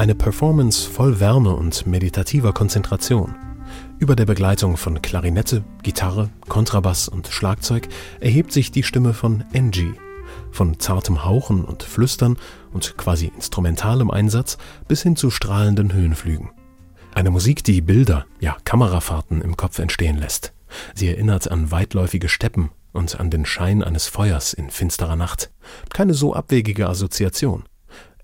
Eine Performance voll Wärme und meditativer Konzentration. Über der Begleitung von Klarinette, Gitarre, Kontrabass und Schlagzeug erhebt sich die Stimme von Angie. Von zartem Hauchen und Flüstern und quasi instrumentalem Einsatz bis hin zu strahlenden Höhenflügen. Eine Musik, die Bilder, ja Kamerafahrten im Kopf entstehen lässt. Sie erinnert an weitläufige Steppen und an den Schein eines Feuers in finsterer Nacht. Keine so abwegige Assoziation.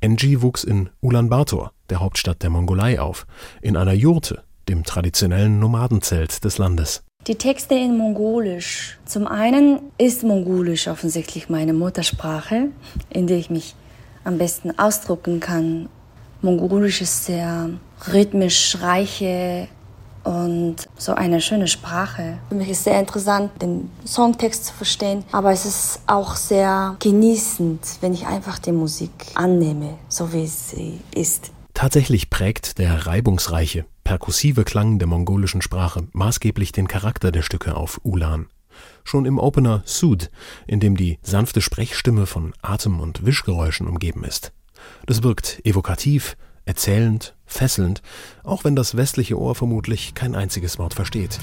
Enji wuchs in Ulaanbaatar, der Hauptstadt der Mongolei, auf, in einer Jurte, dem traditionellen Nomadenzelt des Landes. Die Texte in Mongolisch. Zum einen ist Mongolisch offensichtlich meine Muttersprache, in der ich mich am besten ausdrucken kann. Mongolisch ist sehr rhythmisch reiche und so eine schöne Sprache. Für mich ist sehr interessant, den Songtext zu verstehen, aber es ist auch sehr genießend, wenn ich einfach die Musik annehme, so wie sie ist. Tatsächlich prägt der reibungsreiche, perkussive Klang der mongolischen Sprache maßgeblich den Charakter der Stücke auf Ulan. Schon im Opener Sud, in dem die sanfte Sprechstimme von Atem- und Wischgeräuschen umgeben ist. Das wirkt evokativ, erzählend, fesselnd, auch wenn das westliche Ohr vermutlich kein einziges Wort versteht.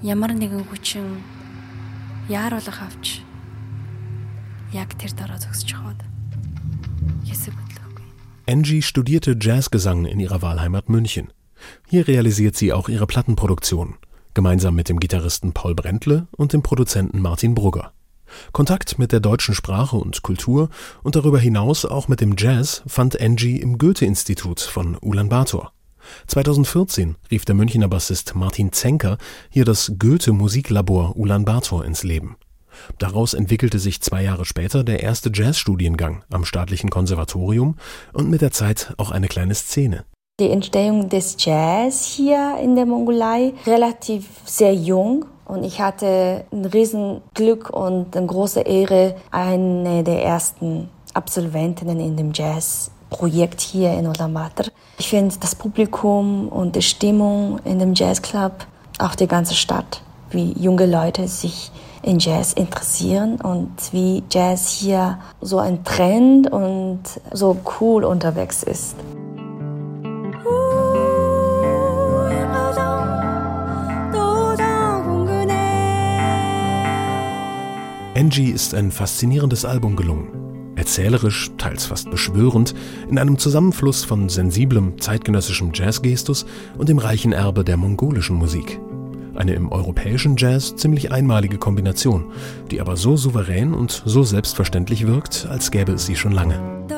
Ямар нэгэн хүчин яаруулах авч яг тэр дараа зогсож хаад хэсэг Angie studierte Jazzgesang in ihrer Wahlheimat München. Hier realisiert sie auch ihre Plattenproduktion gemeinsam mit dem Gitarristen Paul Brentle und dem Produzenten Martin Brugger. Kontakt mit der deutschen Sprache und Kultur und darüber hinaus auch mit dem Jazz fand Angie im Goethe-Institut von Ulaanbaatar. 2014 rief der Münchner Bassist Martin Zenker hier das Goethe-Musiklabor Ulaanbaatar ins Leben. Daraus entwickelte sich zwei Jahre später der erste Jazzstudiengang am staatlichen Konservatorium und mit der Zeit auch eine kleine Szene die Entstehung des Jazz hier in der Mongolei relativ sehr jung. Und ich hatte ein Riesenglück und eine große Ehre, eine der ersten Absolventinnen in dem Jazzprojekt hier in Ulaanbaatar. Ich finde das Publikum und die Stimmung in dem Jazzclub, auch die ganze Stadt, wie junge Leute sich in Jazz interessieren und wie Jazz hier so ein Trend und so cool unterwegs ist. Angie ist ein faszinierendes Album gelungen. Erzählerisch, teils fast beschwörend, in einem Zusammenfluss von sensiblem zeitgenössischem Jazzgestus und dem reichen Erbe der mongolischen Musik. Eine im europäischen Jazz ziemlich einmalige Kombination, die aber so souverän und so selbstverständlich wirkt, als gäbe es sie schon lange.